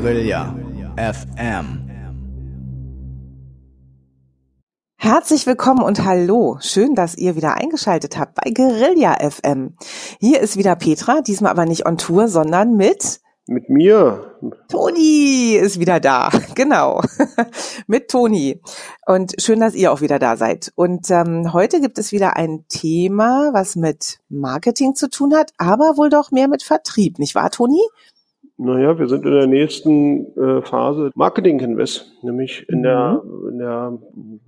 Guerilla FM. Herzlich willkommen und hallo. Schön, dass ihr wieder eingeschaltet habt bei Guerilla FM. Hier ist wieder Petra, diesmal aber nicht on Tour, sondern mit mit mir. Toni ist wieder da, genau. Mit Toni. Und schön, dass ihr auch wieder da seid. Und ähm, heute gibt es wieder ein Thema, was mit Marketing zu tun hat, aber wohl doch mehr mit Vertrieb, nicht wahr, Toni? Naja, wir sind in der nächsten äh, Phase Marketing Canvas, nämlich in mhm. der, in der,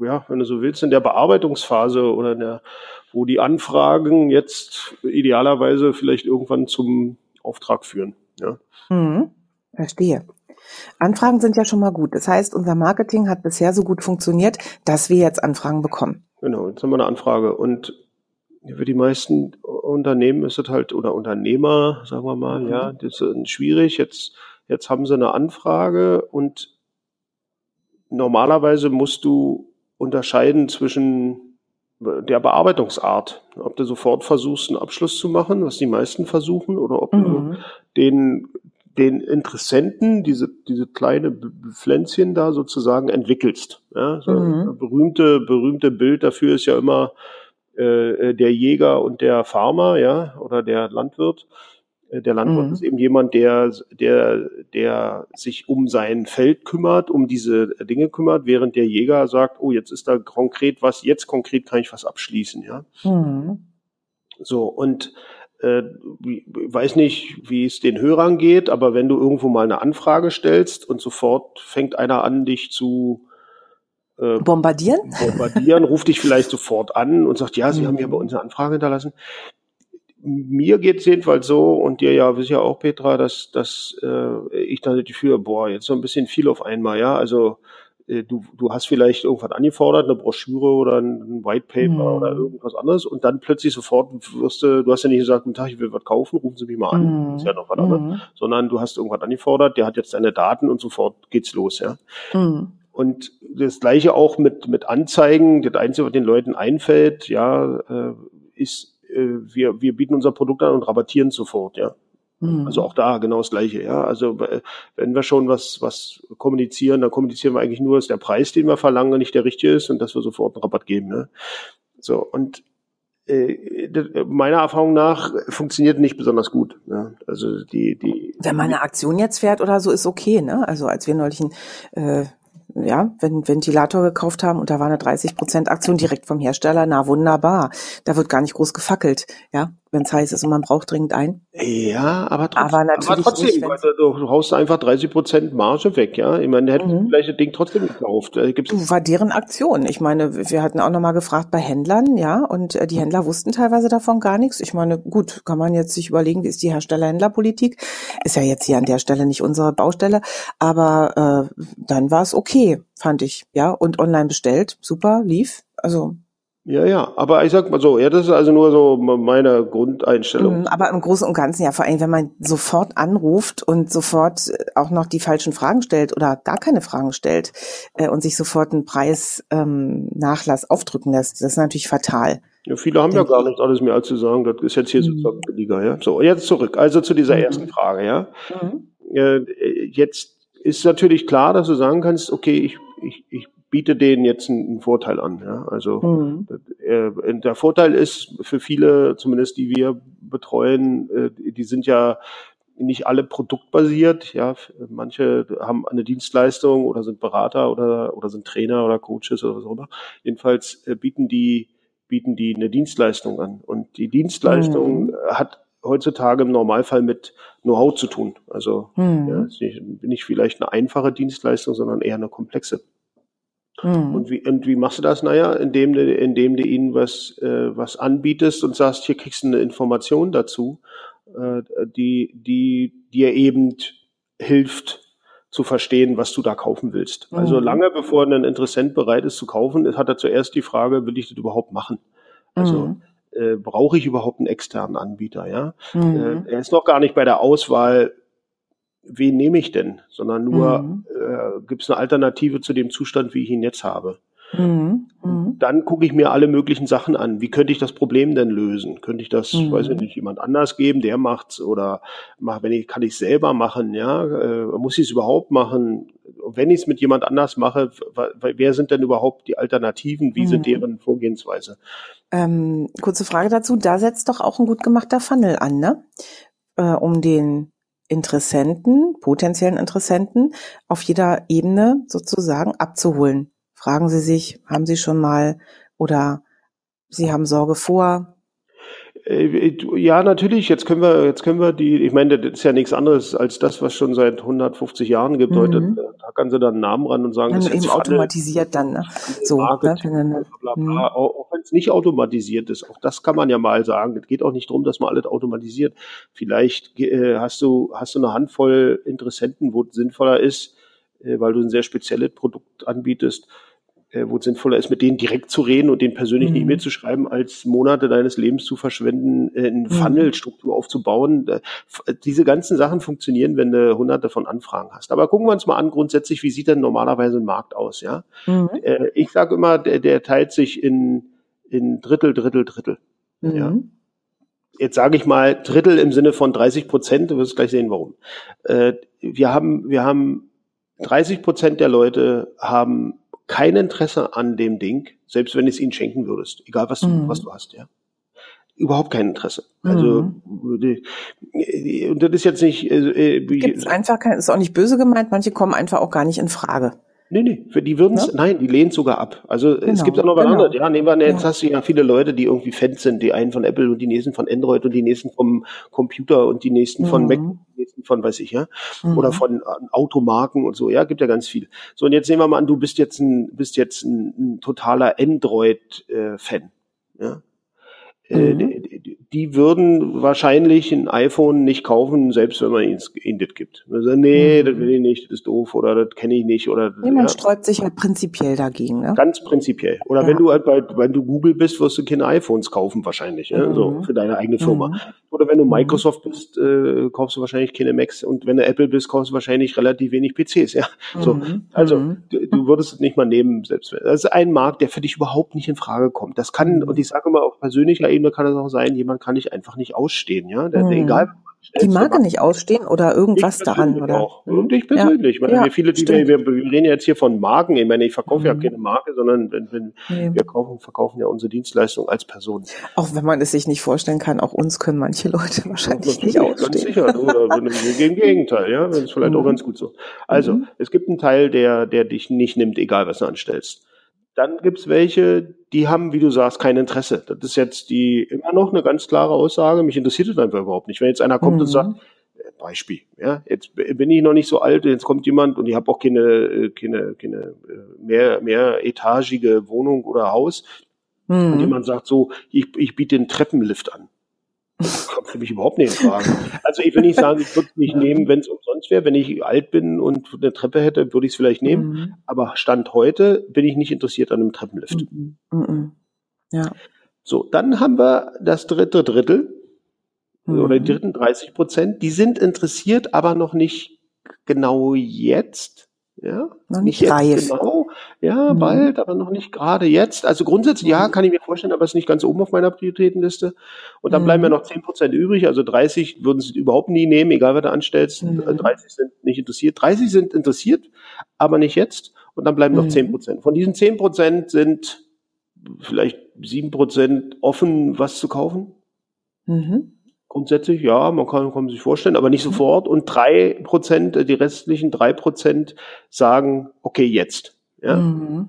ja, wenn du so willst, in der Bearbeitungsphase oder in der, wo die Anfragen jetzt idealerweise vielleicht irgendwann zum Auftrag führen. Ja. Mhm. Verstehe. Anfragen sind ja schon mal gut. Das heißt, unser Marketing hat bisher so gut funktioniert, dass wir jetzt Anfragen bekommen. Genau, jetzt haben wir eine Anfrage. Und für die meisten Unternehmen ist es halt, oder Unternehmer, sagen wir mal, mhm. ja, das ist schwierig. Jetzt, jetzt haben sie eine Anfrage und normalerweise musst du unterscheiden zwischen der Bearbeitungsart. Ob du sofort versuchst, einen Abschluss zu machen, was die meisten versuchen, oder ob mhm. du den, den Interessenten, diese, diese kleine Pflänzchen da sozusagen entwickelst. Ja, so mhm. berühmte, berühmte Bild dafür ist ja immer äh, der Jäger und der Farmer, ja, oder der Landwirt. Äh, der Landwirt mhm. ist eben jemand, der, der, der sich um sein Feld kümmert, um diese Dinge kümmert, während der Jäger sagt, oh, jetzt ist da konkret was, jetzt konkret kann ich was abschließen, ja. Mhm. So, und äh, weiß nicht, wie es den Hörern geht, aber wenn du irgendwo mal eine Anfrage stellst und sofort fängt einer an, dich zu äh, bombardieren, bombardieren, ruft dich vielleicht sofort an und sagt, ja, Sie mhm. haben ja bei uns eine Anfrage hinterlassen mir geht es jedenfalls so und dir ja sicher auch, Petra, dass, dass äh, ich da die Gefühl, boah, jetzt so ein bisschen viel auf einmal, ja. Also äh, du, du hast vielleicht irgendwas angefordert, eine Broschüre oder ein White Paper mhm. oder irgendwas anderes und dann plötzlich sofort wirst du, du hast ja nicht gesagt, guten Tag, ich will was kaufen, rufen Sie mich mal an, mhm. ist ja noch was anderes, mhm. sondern du hast irgendwas angefordert, der hat jetzt deine Daten und sofort geht's los, ja. Und das gleiche auch mit, mit Anzeigen. Das Einzige, was den Leuten einfällt, ja, äh, ist äh, wir, wir bieten unser Produkt an und rabattieren sofort, ja. Mhm. Also auch da genau das Gleiche, ja. Also äh, wenn wir schon was, was kommunizieren, dann kommunizieren wir eigentlich nur, dass der Preis, den wir verlangen, nicht der richtige ist und dass wir sofort einen Rabatt geben. Ne? So, und äh, meiner Erfahrung nach funktioniert nicht besonders gut. Ne? Also die, die. Wenn man eine Aktion jetzt fährt oder so, ist okay, ne? Also als wir neulich ein äh, ja, wenn Ventilator gekauft haben und da war eine 30 Prozent Aktion direkt vom Hersteller, na wunderbar. Da wird gar nicht groß gefackelt, ja wenn es heiß ist und man braucht dringend ein. Ja, aber trotzdem, aber natürlich aber trotzdem nicht, du, du haust einfach 30 Prozent Marge weg, ja. Ich meine, der hätte mhm. vielleicht das Ding trotzdem gekauft. Gibt's war deren Aktion. Ich meine, wir hatten auch nochmal gefragt bei Händlern, ja, und äh, die Händler wussten teilweise davon gar nichts. Ich meine, gut, kann man jetzt sich überlegen, wie ist die Hersteller-Händler-Politik? Ist ja jetzt hier an der Stelle nicht unsere Baustelle, aber äh, dann war es okay, fand ich, ja. Und online bestellt, super, lief. Also ja, ja, aber ich sag mal so, ja, das ist also nur so meine Grundeinstellung. Mhm, aber im Großen und Ganzen ja, vor allem, wenn man sofort anruft und sofort äh, auch noch die falschen Fragen stellt oder gar keine Fragen stellt äh, und sich sofort einen Preisnachlass ähm, aufdrücken lässt, das ist natürlich fatal. Ja, viele haben ja gar nicht alles mehr als zu sagen, das ist jetzt hier mhm. sozusagen billiger, ja. So, jetzt zurück, also zu dieser mhm. ersten Frage, ja. Mhm. Äh, jetzt ist natürlich klar, dass du sagen kannst, okay, ich, ich, ich biete denen jetzt einen, Vorteil an. Ja? Also mhm. äh, der Vorteil ist für viele, zumindest die wir betreuen, äh, die sind ja nicht alle produktbasiert. Ja, manche haben eine Dienstleistung oder sind Berater oder oder sind Trainer oder Coaches oder was auch immer. Jedenfalls äh, bieten die bieten die eine Dienstleistung an und die Dienstleistung mhm. hat heutzutage im Normalfall mit Know-how zu tun. Also mhm. ja, nicht, nicht vielleicht eine einfache Dienstleistung, sondern eher eine komplexe. Mhm. Und, wie, und wie machst du das? Naja, indem du, indem du ihnen was, äh, was anbietest und sagst, hier kriegst du eine Information dazu, äh, die, die dir eben hilft zu verstehen, was du da kaufen willst. Also mhm. Also lange bevor ein Interessent bereit ist zu kaufen, hat er zuerst die Frage, will ich das überhaupt machen? Also mhm. äh, brauche ich überhaupt einen externen Anbieter? Ja, mhm. äh, er ist noch gar nicht bei der Auswahl wen nehme ich denn, sondern nur mhm. äh, gibt es eine Alternative zu dem Zustand, wie ich ihn jetzt habe. Mhm. Mhm. Dann gucke ich mir alle möglichen Sachen an. Wie könnte ich das Problem denn lösen? Könnte ich das, mhm. weiß ich nicht, jemand anders geben, der macht's oder mach, wenn ich, kann ich selber machen, ja? Äh, muss ich es überhaupt machen? Wenn ich es mit jemand anders mache, wer sind denn überhaupt die Alternativen? Wie mhm. sind deren Vorgehensweise? Ähm, kurze Frage dazu. Da setzt doch auch ein gut gemachter Funnel an, ne? Äh, um den Interessenten, potenziellen Interessenten auf jeder Ebene sozusagen abzuholen. Fragen Sie sich, haben Sie schon mal oder Sie haben Sorge vor? Äh, ja, natürlich. Jetzt können wir, jetzt können wir die, ich meine, das ist ja nichts anderes als das, was schon seit 150 Jahren gibt. Mhm. Heute da kann sie dann einen Namen ran und sagen, dann das ist eben automatisiert dann, ne? So, ne? bla, bla, bla. Mhm. Auch wenn es nicht automatisiert ist, auch das kann man ja mal sagen. Es geht auch nicht darum, dass man alles automatisiert. Vielleicht äh, hast du, hast du eine Handvoll Interessenten, wo es sinnvoller ist, äh, weil du ein sehr spezielles Produkt anbietest, äh, wo es sinnvoller ist, mit denen direkt zu reden und denen persönlich mhm. eine E-Mail zu schreiben, als Monate deines Lebens zu verschwenden, äh, eine mhm. Funnel-Struktur aufzubauen. Äh, diese ganzen Sachen funktionieren, wenn du hunderte von Anfragen hast. Aber gucken wir uns mal an, grundsätzlich, wie sieht denn normalerweise ein Markt aus? Ja, mhm. äh, Ich sage immer, der, der teilt sich in, in Drittel, Drittel, Drittel. Mhm. Ja. Jetzt sage ich mal Drittel im Sinne von 30 Prozent, du wirst gleich sehen, warum. Äh, wir haben, wir haben 30 Prozent der Leute haben kein Interesse an dem Ding, selbst wenn du es ihnen schenken würdest, egal was du, mhm. was du hast, ja. Überhaupt kein Interesse. Also mhm. und das ist jetzt nicht. Äh, äh Gibt's einfach kein, ist auch nicht böse gemeint. Manche kommen einfach auch gar nicht in Frage. Nee, nee, für die würden es, ja? nein, die lehnen sogar ab. Also genau, es gibt auch noch was genau. anderes. Ja, nehmen wir, jetzt ja. hast du ja viele Leute, die irgendwie Fans sind, die einen von Apple und die nächsten von Android und die nächsten vom Computer und die nächsten mhm. von Mac, die nächsten von, weiß ich, ja, mhm. oder von äh, Automarken und so. Ja, gibt ja ganz viel. So, und jetzt nehmen wir mal an, du bist jetzt ein, bist jetzt ein, ein totaler Android-Fan. Äh, äh, mhm. die, würden wahrscheinlich ein iPhone nicht kaufen, selbst wenn man ihnen, das gibt. Also, nee, mhm. das will ich nicht, das ist doof oder das kenne ich nicht. Oder, nee, man ja. sträubt sich halt prinzipiell dagegen. Ne? Ganz prinzipiell. Oder ja. wenn du halt bei, wenn du Google bist, wirst du keine iPhones kaufen wahrscheinlich, mhm. ja, so für deine eigene Firma. Mhm. Oder wenn du mhm. Microsoft bist, äh, kaufst du wahrscheinlich keine Macs und wenn du Apple bist, kaufst du wahrscheinlich relativ wenig PCs. Ja, so. Mhm. Also du, du würdest es nicht mal nehmen, selbst. Das ist ein Markt, der für dich überhaupt nicht in Frage kommt. Das kann, und ich sage immer auf persönlicher Ebene, Ebene kann es auch sein, jemand kann ich einfach nicht ausstehen, ja. Der, mhm. Egal. Die Marke nicht ausstehen oder irgendwas daran, oder? Auch. Und ich persönlich. Ja. Ich meine, ja, viele, die wir, wir, reden jetzt hier von Marken. Ich meine, ich verkaufe mhm. ja keine Marke, sondern wenn, wenn nee. wir kaufen, verkaufen ja unsere Dienstleistung als Person. Auch wenn man es sich nicht vorstellen kann, auch uns können manche Leute wahrscheinlich ja, nicht ausstehen. Ganz sicher, oder im Gegenteil, ja. Das ist vielleicht mhm. auch ganz gut so. Also, mhm. es gibt einen Teil, der, der dich nicht nimmt, egal was du anstellst. Dann gibt's welche, die haben, wie du sagst, kein Interesse. Das ist jetzt die immer noch eine ganz klare Aussage. Mich interessiert das einfach überhaupt nicht. Wenn jetzt einer kommt mhm. und sagt, äh, Beispiel, ja, jetzt bin ich noch nicht so alt, jetzt kommt jemand und ich habe auch keine, äh, keine, keine äh, mehr, mehr etagige Wohnung oder Haus. Mhm. Und jemand sagt so, ich, ich biete den Treppenlift an. Kommt für mich überhaupt nicht in Frage. Also ich will nicht sagen, ich würde es nicht nehmen, wenn es umsonst wäre. Wenn ich alt bin und eine Treppe hätte, würde ich es vielleicht nehmen. Mhm. Aber Stand heute bin ich nicht interessiert an einem Treppenlift. Mhm. Mhm. Ja. So, dann haben wir das dritte Drittel oder die dritten 30 Prozent. Die sind interessiert, aber noch nicht genau jetzt. Ja, noch nicht, nicht reif. Genau. Ja, mhm. bald, aber noch nicht gerade jetzt. Also grundsätzlich, ja, kann ich mir vorstellen, aber es ist nicht ganz oben auf meiner Prioritätenliste. Und dann mhm. bleiben ja noch 10 Prozent übrig. Also 30 würden sie überhaupt nie nehmen, egal was du anstellst. Mhm. 30 sind nicht interessiert. 30 sind interessiert, aber nicht jetzt. Und dann bleiben noch 10 mhm. Prozent. Von diesen 10 Prozent sind vielleicht 7 Prozent offen, was zu kaufen. Mhm. Grundsätzlich, ja, man kann, kann sich vorstellen, aber nicht mhm. sofort. Und drei Prozent, äh, die restlichen drei Prozent sagen, okay, jetzt. Ja. Mhm.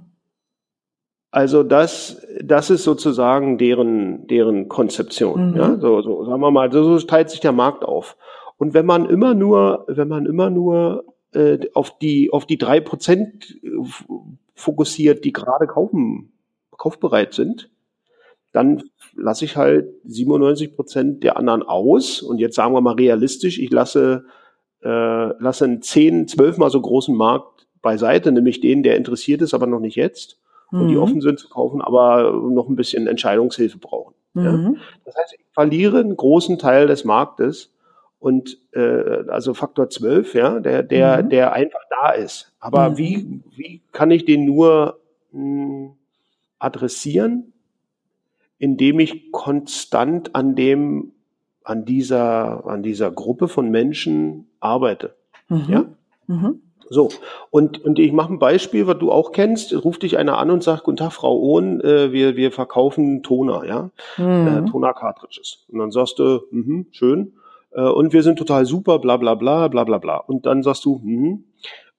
Also das, das ist sozusagen deren, deren Konzeption. Mhm. Ja, so, so, sagen wir mal, so teilt sich der Markt auf. Und wenn man immer nur, wenn man immer nur äh, auf die, auf die drei Prozent äh, fokussiert, die gerade kaufen, kaufbereit sind, dann lasse ich halt 97 Prozent der anderen aus. Und jetzt sagen wir mal realistisch, ich lasse, äh, lasse einen 10, 12 mal so großen Markt beiseite, nämlich den, der interessiert ist, aber noch nicht jetzt. Mhm. Und die mhm. offen sind zu kaufen, aber noch ein bisschen Entscheidungshilfe brauchen. Mhm. Ja? Das heißt, ich verliere einen großen Teil des Marktes und äh, also Faktor 12, ja, der, der, mhm. der einfach da ist. Aber mhm. wie, wie kann ich den nur mh, hm, adressieren, indem ich konstant an dem, an dieser, an dieser Gruppe von Menschen arbeite. Mhm. Ja? Mhm. So, und, und ich mache ein Beispiel, was du auch kennst. Ruft dich einer an und sagt, guten Tag, Frau Ohn, äh, wir, wir verkaufen Toner, ja, mhm. äh, Toner-Cartridges. Und dann sagst du, mh, schön, äh, und wir sind total super, bla bla bla, bla bla bla. Und dann sagst du, mh,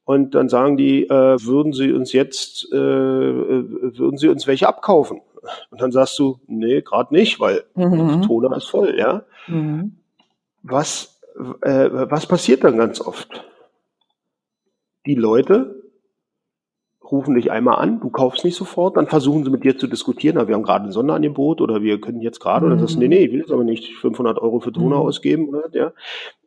und dann sagen die, äh, würden Sie uns jetzt, äh, äh würden Sie uns welche abkaufen? Und dann sagst du, nee, gerade nicht, weil mhm. Toner ist voll, ja. Mhm. Was, äh, was passiert dann ganz oft? Die Leute rufen dich einmal an, du kaufst nicht sofort, dann versuchen sie mit dir zu diskutieren, na, wir haben gerade ein Sonderangebot oder wir können jetzt gerade, mhm. oder das, nee, nee, ich will jetzt aber nicht 500 Euro für Toner mhm. ausgeben, oder, ja.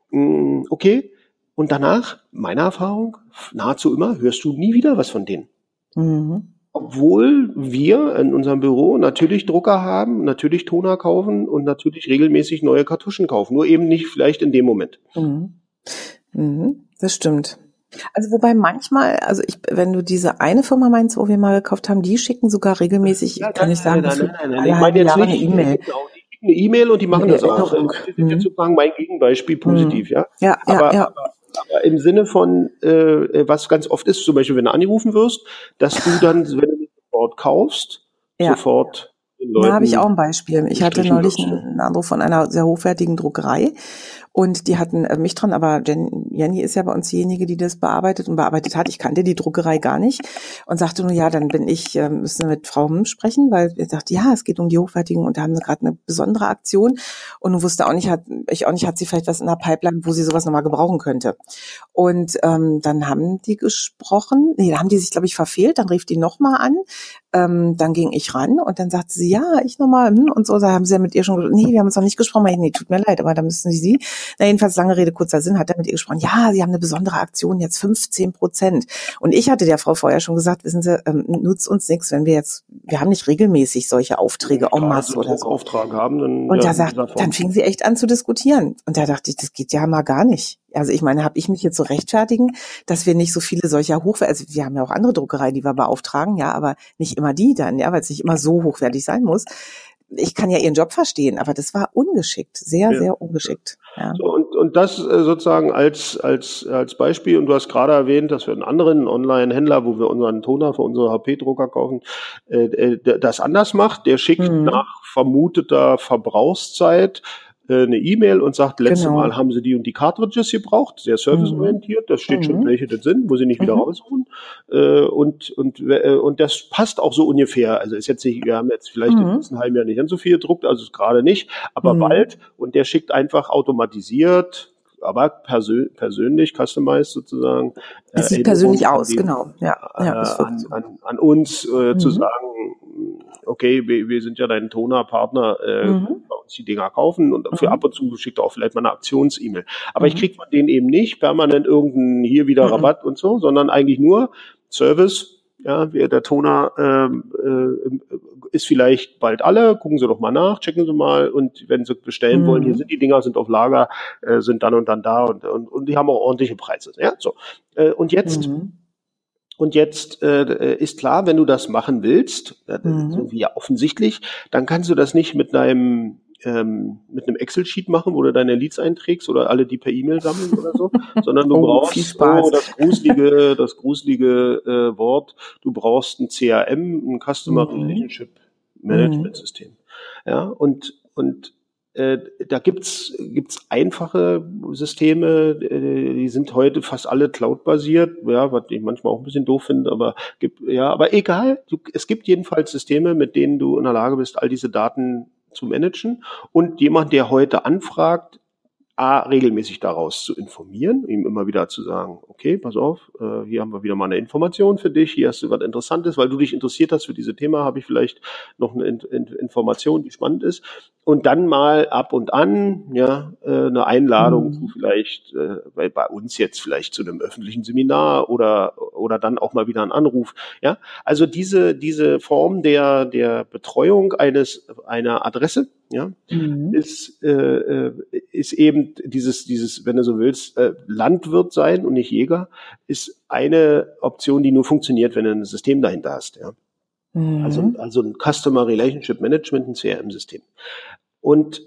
Mm, okay, und danach, meine Erfahrung, nahezu immer, hörst du nie wieder was von denen. Mhm. Obwohl wir in unserem Büro natürlich Drucker haben, natürlich Toner kaufen und natürlich regelmäßig neue Kartuschen kaufen. Nur eben nicht vielleicht in dem Moment. Mhm. Mhm. Das stimmt. Also wobei manchmal, also ich, wenn du diese eine Firma meinst, wo wir mal gekauft haben, die schicken sogar regelmäßig, ja, kann nein, ich sagen, nein, nein, nein, nein, ich meine jetzt nicht eine E-Mail. Genau, eine E-Mail und die machen das auch. Das ist mhm. sozusagen mein Gegenbeispiel positiv, mhm. ja. Ja, aber, ja, ja. Aber, aber im Sinne von, äh, was ganz oft ist, zum Beispiel, wenn du angerufen wirst, dass du dann, wenn du sofort kaufst, ja. sofort da habe ich auch ein Beispiel. Ich hatte neulich einen Anruf von einer sehr hochwertigen Druckerei und die hatten äh, mich dran, aber Jen, Jenny ist ja bei uns diejenige, die das bearbeitet und bearbeitet hat. Ich kannte die Druckerei gar nicht und sagte nur, ja, dann bin ich, äh, müssen wir mit Frau Hm sprechen, weil er sagt, ja, es geht um die Hochwertigen und da haben sie gerade eine besondere Aktion und du wusste auch nicht, hat, ich auch nicht, hat sie vielleicht was in der Pipeline, wo sie sowas nochmal gebrauchen könnte. Und ähm, dann haben die gesprochen, nee, da haben die sich, glaube ich, verfehlt, dann rief die nochmal an, ähm, dann ging ich ran und dann sagte sie, ja, ich nochmal, hm, und so, da haben sie ja mit ihr schon, nee, wir haben uns noch nicht gesprochen, nee, tut mir leid, aber da müssen sie sie na, jedenfalls lange Rede, kurzer Sinn, hat er mit ihr gesprochen, ja, sie haben eine besondere Aktion, jetzt 15 Prozent. Und ich hatte der Frau vorher schon gesagt, wissen Sie, ähm, nutzt uns nichts, wenn wir jetzt, wir haben nicht regelmäßig solche Aufträge en masse oder so. Auftrag haben, dann, und ja, da sagt, dann fing sie echt an zu diskutieren. Und da dachte ich, das geht ja mal gar nicht. Also ich meine, habe ich mich jetzt so rechtfertigen, dass wir nicht so viele solcher hochwertig, also wir haben ja auch andere Druckerei, die wir beauftragen, ja, aber nicht immer die dann, ja, weil es nicht immer so hochwertig sein muss ich kann ja ihren Job verstehen, aber das war ungeschickt, sehr, ja. sehr ungeschickt. Ja. So, und, und das äh, sozusagen als, als, als Beispiel, und du hast gerade erwähnt, dass wir einen anderen Online-Händler, wo wir unseren Toner für unsere HP-Drucker kaufen, äh, äh das anders macht. Der schickt mhm. nach vermuteter Verbrauchszeit äh, eine E-Mail und sagt, letztes genau. Mal haben sie die und die Cartridges gebraucht, sehr serviceorientiert, das steht mhm. schon, welche das sind, wo sie nicht wieder mhm. rausholen. Äh, und, und, äh, und das passt auch so ungefähr. Also ist jetzt nicht, wir haben jetzt vielleicht mhm. im letzten halben Jahr nicht ganz so viel gedruckt, also gerade nicht, aber mhm. bald. Und der schickt einfach automatisiert, aber persö persönlich, customized sozusagen. Es sieht persönlich aus, dem, genau. Ja, ja, äh, an, an, an uns äh, zu mhm. sagen, okay, wir, wir sind ja dein Toner-Partner, äh, mhm. bei uns die Dinger kaufen und für mhm. ab und zu schickt auch vielleicht mal eine Aktions-E-Mail. Aber mhm. ich krieg von denen eben nicht permanent irgendeinen hier wieder mhm. Rabatt und so, sondern eigentlich nur Service. Ja, der Toner ähm, äh, ist vielleicht bald alle, gucken Sie doch mal nach, checken Sie mal und wenn Sie bestellen wollen, hier mhm. sind die Dinger, sind auf Lager, äh, sind dann und dann da und, und, und die haben auch ordentliche Preise. Ja, so. Äh, und jetzt mhm. Und jetzt äh, ist klar, wenn du das machen willst, äh, mhm. so wie ja offensichtlich, dann kannst du das nicht mit einem ähm, mit einem Excel-Sheet machen, wo du deine Leads einträgst oder alle die per E-Mail sammeln oder so, sondern du oh, brauchst oh, das gruselige, das gruselige äh, Wort, du brauchst ein CRM, ein Customer mhm. Relationship Management System. Ja, und, und äh, da gibt's gibt's einfache Systeme, äh, die sind heute fast alle Cloud-basiert, ja, was ich manchmal auch ein bisschen doof finde, aber gibt, ja, aber egal. Du, es gibt jedenfalls Systeme, mit denen du in der Lage bist, all diese Daten zu managen. Und jemand, der heute anfragt, A, regelmäßig daraus zu informieren, ihm immer wieder zu sagen, okay, pass auf, äh, hier haben wir wieder mal eine Information für dich, hier hast du was Interessantes, weil du dich interessiert hast für diese Thema, habe ich vielleicht noch eine In In Information, die spannend ist. Und dann mal ab und an, ja, äh, eine Einladung mhm. zu vielleicht, äh, bei, bei uns jetzt vielleicht zu einem öffentlichen Seminar oder, oder dann auch mal wieder ein Anruf, ja. Also diese, diese Form der, der Betreuung eines, einer Adresse, ja, mhm. ist, äh, äh, ist eben dieses, dieses, wenn du so willst, äh, Landwirt sein und nicht Jäger, ist eine Option, die nur funktioniert, wenn du ein System dahinter hast, ja. Mhm. Also, also ein Customer Relationship Management, ein CRM-System. Und,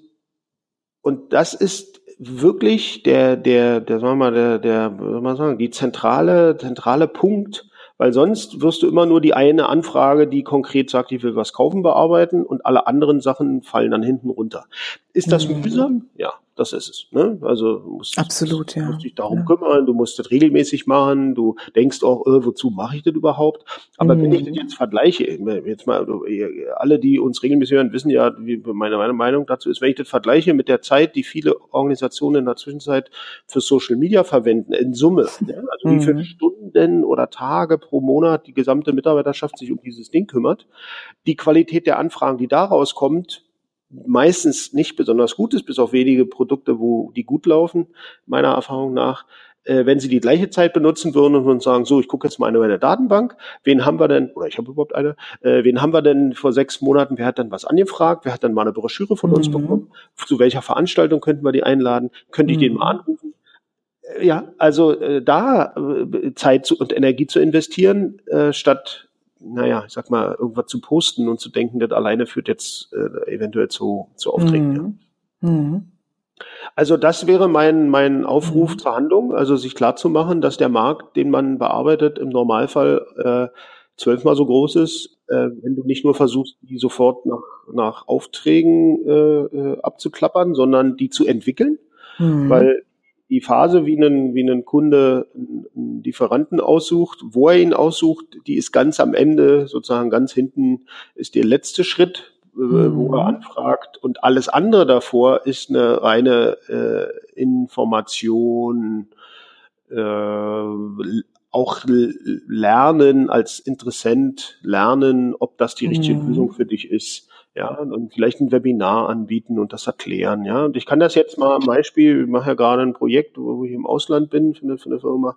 und das ist wirklich der, der, der, sagen wir mal, der, der, soll man sagen, die zentrale, zentrale Punkt, weil sonst wirst du immer nur die eine Anfrage, die konkret sagt, ich will was kaufen, bearbeiten und alle anderen Sachen fallen dann hinten runter. Ist das mhm. mühsam? Ja, das ist es. Ne? Also du musst, Absolut, ja. musst dich darum ja. kümmern, du musst das regelmäßig machen, du denkst auch, äh, wozu mache ich das überhaupt? Aber mhm. wenn ich das jetzt vergleiche, jetzt mal, alle, die uns regelmäßig hören, wissen ja, wie meine, meine Meinung dazu ist, wenn ich das vergleiche mit der Zeit, die viele Organisationen in der Zwischenzeit für Social Media verwenden, in Summe, ja? also mhm. wie viele Stunden oder Tage pro Monat die gesamte Mitarbeiterschaft sich um dieses Ding kümmert, die Qualität der Anfragen, die daraus kommt, meistens nicht besonders gut ist, bis auf wenige Produkte, wo die gut laufen, meiner Erfahrung nach. Äh, wenn Sie die gleiche Zeit benutzen würden und sagen, so, ich gucke jetzt mal in meine Datenbank, wen haben wir denn, oder ich habe überhaupt eine, äh, wen haben wir denn vor sechs Monaten, wer hat dann was angefragt, wer hat dann mal eine Broschüre von uns mhm. bekommen, zu welcher Veranstaltung könnten wir die einladen, könnte ich mhm. den mal anrufen? Äh, ja, also äh, da äh, Zeit zu, und Energie zu investieren, äh, statt naja, ich sag mal, irgendwas zu posten und zu denken, das alleine führt jetzt äh, eventuell zu, zu Aufträgen. Mhm. Mhm. Also das wäre mein, mein Aufruf mhm. zur Handlung, also sich klar zu machen, dass der Markt, den man bearbeitet, im Normalfall äh, zwölfmal so groß ist, äh, wenn du nicht nur versuchst, die sofort nach, nach Aufträgen äh, äh abzuklappern, sondern die zu entwickeln. Mhm. Weil die Phase, wie ein, wie ein Kunde einen Lieferanten aussucht, wo er ihn aussucht, die ist ganz am Ende, sozusagen ganz hinten ist der letzte Schritt, mhm. wo er anfragt. Und alles andere davor ist eine reine äh, Information, äh, auch lernen als Interessent, lernen, ob das die richtige mhm. Lösung für dich ist ja, und vielleicht ein Webinar anbieten und das erklären, ja. Und ich kann das jetzt mal am Beispiel, ich mache ja gerade ein Projekt, wo ich im Ausland bin für eine, für eine Firma.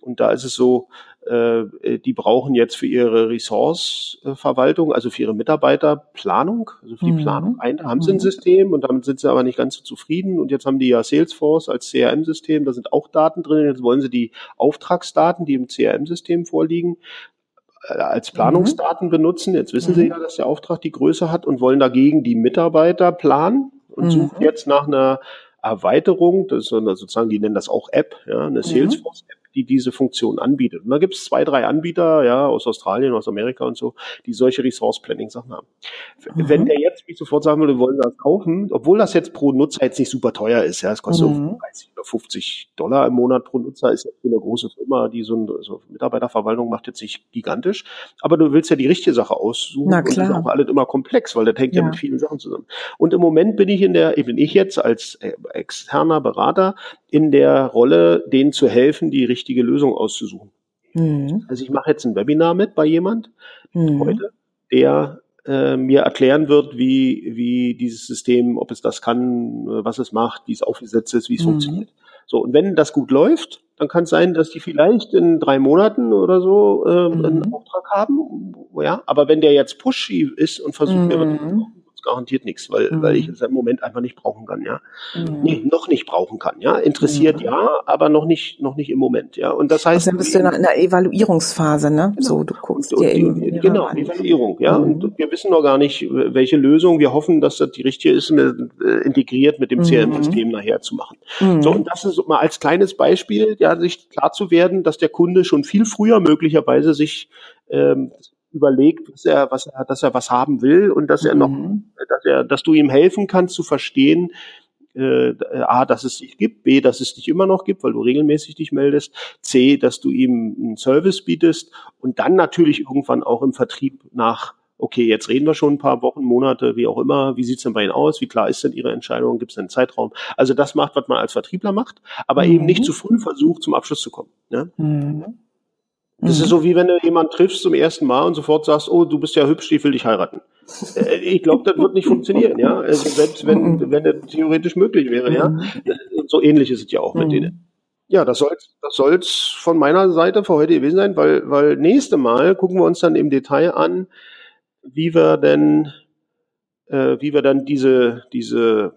Und da ist es so, äh, die brauchen jetzt für ihre Ressource-Verwaltung, also für ihre Mitarbeiterplanung, also für die mhm. Planung, ein, haben sie ein mhm. System und damit sind sie aber nicht ganz so zufrieden. Und jetzt haben die ja Salesforce als CRM-System, da sind auch Daten drin. Jetzt wollen sie die Auftragsdaten, die im CRM-System vorliegen, äh, als Planungsdaten mhm. benutzen. Jetzt wissen mhm. Sie ja, dass der Auftrag die Größe hat und wollen dagegen die Mitarbeiter planen und mhm. suchen jetzt nach einer Erweiterung, das ist sozusagen, die nennen das auch App, ja, eine mhm. Salesforce-App, die diese Funktion anbietet. Und da gibt es zwei, drei Anbieter, ja, aus Australien, aus Amerika und so, die solche Resource-Planning-Sachen haben. Mhm. Wenn der jetzt mich sofort sagen würde, wollen das kaufen, obwohl das jetzt pro Nutzer jetzt nicht super teuer ist, ja, es kostet mhm. 30 oder 50 Dollar im Monat pro Nutzer, ist ja für eine große Firma, die so, ein, so Mitarbeiterverwaltung macht jetzt nicht gigantisch, aber du willst ja die richtige Sache aussuchen. Na klar. Und das ist auch alles immer komplex, weil das hängt ja. ja mit vielen Sachen zusammen. Und im Moment bin ich in der, bin ich jetzt als äh, externer Berater in der Rolle, denen zu helfen, die richtige Lösung auszusuchen. Mhm. Also ich mache jetzt ein Webinar mit bei jemand mhm. heute, der äh, mir erklären wird, wie, wie dieses System, ob es das kann, was es macht, wie es aufgesetzt ist, wie es mhm. funktioniert. So, und wenn das gut läuft, dann kann es sein, dass die vielleicht in drei Monaten oder so äh, einen mhm. Auftrag haben. Ja, aber wenn der jetzt pushy ist und versucht mir was mhm garantiert nichts, weil, mhm. weil ich es im Moment einfach nicht brauchen kann, ja. Mhm. Nee, noch nicht brauchen kann, ja. Interessiert mhm. ja, aber noch nicht, noch nicht im Moment, ja. Und das heißt. Also dann bist du in einer Evaluierungsphase, ne? Genau. So, du guckst und, dir und die, Genau, an. Evaluierung, ja. Mhm. Und wir wissen noch gar nicht, welche Lösung. Wir hoffen, dass das die richtige ist, äh, integriert mit dem mhm. CRM-System nachher zu machen. Mhm. So, und das ist mal als kleines Beispiel, ja, sich klar zu werden, dass der Kunde schon viel früher möglicherweise sich ähm, überlegt, was er, was er, dass er was haben will und dass er noch, mhm. dass er, dass du ihm helfen kannst zu verstehen, äh, A, dass es dich gibt, B, dass es dich immer noch gibt, weil du regelmäßig dich meldest, C, dass du ihm einen Service bietest und dann natürlich irgendwann auch im Vertrieb nach, okay, jetzt reden wir schon ein paar Wochen, Monate, wie auch immer, wie sieht's denn bei Ihnen aus, wie klar ist denn Ihre Entscheidung, gibt es einen Zeitraum? Also das macht, was man als Vertriebler macht, aber mhm. eben nicht zu früh versucht, zum Abschluss zu kommen. Ne? Mhm. Das ist mhm. so wie wenn du jemanden triffst zum ersten Mal und sofort sagst, oh, du bist ja hübsch, ich will dich heiraten. Äh, ich glaube, das wird nicht funktionieren, ja. Also selbst wenn, mhm. wenn das theoretisch möglich wäre, ja. Mhm. So ähnlich ist es ja auch mit denen. Ja, das soll das soll's von meiner Seite für heute gewesen sein, weil, weil nächste Mal gucken wir uns dann im Detail an, wie wir denn, äh, wie wir dann diese, diese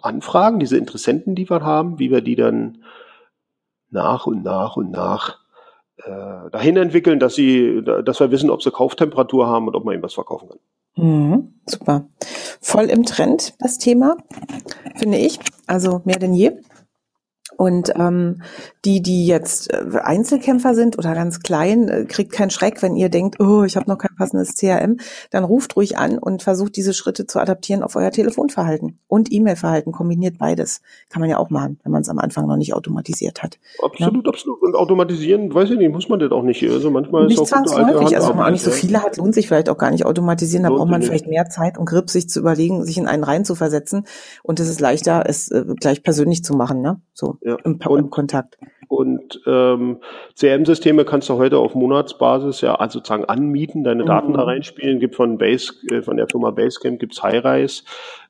Anfragen, diese Interessenten, die wir haben, wie wir die dann nach und nach und nach äh, dahin entwickeln, dass sie, dass wir wissen, ob sie Kauftemperatur haben und ob man ihnen was verkaufen kann. Mhm, super. Voll im Trend das Thema, finde ich. Also mehr denn je. Und ähm, die, die jetzt äh, Einzelkämpfer sind oder ganz klein, äh, kriegt keinen Schreck, wenn ihr denkt, oh, ich habe noch kein passendes CRM, dann ruft ruhig an und versucht diese Schritte zu adaptieren auf euer Telefonverhalten und E-Mail-Verhalten. Kombiniert beides. Kann man ja auch machen, wenn man es am Anfang noch nicht automatisiert hat. Absolut, ja? absolut. Und automatisieren, weiß ich nicht, muss man das auch nicht. Also manchmal nicht ist auch zwangsläufig. Also wenn man auch nicht so viele hat, lohnt sich vielleicht auch gar nicht automatisieren. Da braucht man vielleicht mehr Zeit und Grip, sich zu überlegen, sich in einen rein zu versetzen. Und es ist leichter, es äh, gleich persönlich zu machen. Ne? So ja. im, im Kontakt. Und ähm, CRM-Systeme kannst du heute auf Monatsbasis ja also sozusagen anmieten, deine Daten mhm. da reinspielen. Gibt von Base, äh, von der Firma Basecamp gibt's Highrise,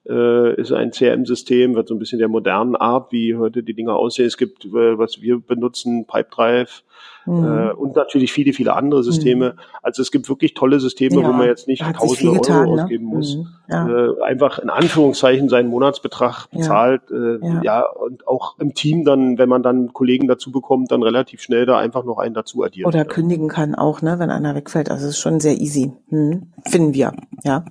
äh, ist ein CRM-System, wird so ein bisschen der modernen Art, wie heute die Dinge aussehen. Es gibt, äh, was wir benutzen, Pipedrive, Mhm. Äh, und natürlich viele, viele andere Systeme. Mhm. Also es gibt wirklich tolle Systeme, ja, wo man jetzt nicht tausende getan, Euro ne? ausgeben muss. Mhm. Ja. Äh, einfach in Anführungszeichen seinen Monatsbetrag bezahlt. Äh, ja. ja, und auch im Team dann, wenn man dann Kollegen dazu bekommt, dann relativ schnell da einfach noch einen dazu addieren. Oder kündigen kann auch, ne, wenn einer wegfällt. Also es ist schon sehr easy. Hm. Finden wir. Ja.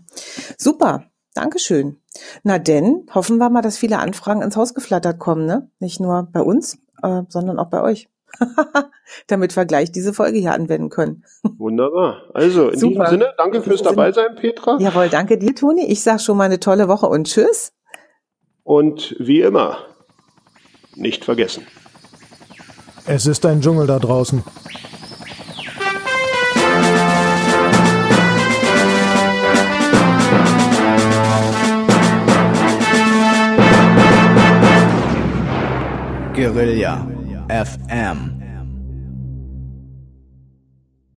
Super. Dankeschön. Na denn, hoffen wir mal, dass viele Anfragen ins Haus geflattert kommen, ne? Nicht nur bei uns, äh, sondern auch bei euch. damit wir gleich diese Folge hier anwenden können. Wunderbar. Also in Super. diesem Sinne, danke fürs dabei sein, Petra. Jawohl, danke dir, Toni. Ich sag schon mal eine tolle Woche und tschüss. Und wie immer, nicht vergessen. Es ist ein Dschungel da draußen. Guerilla FM.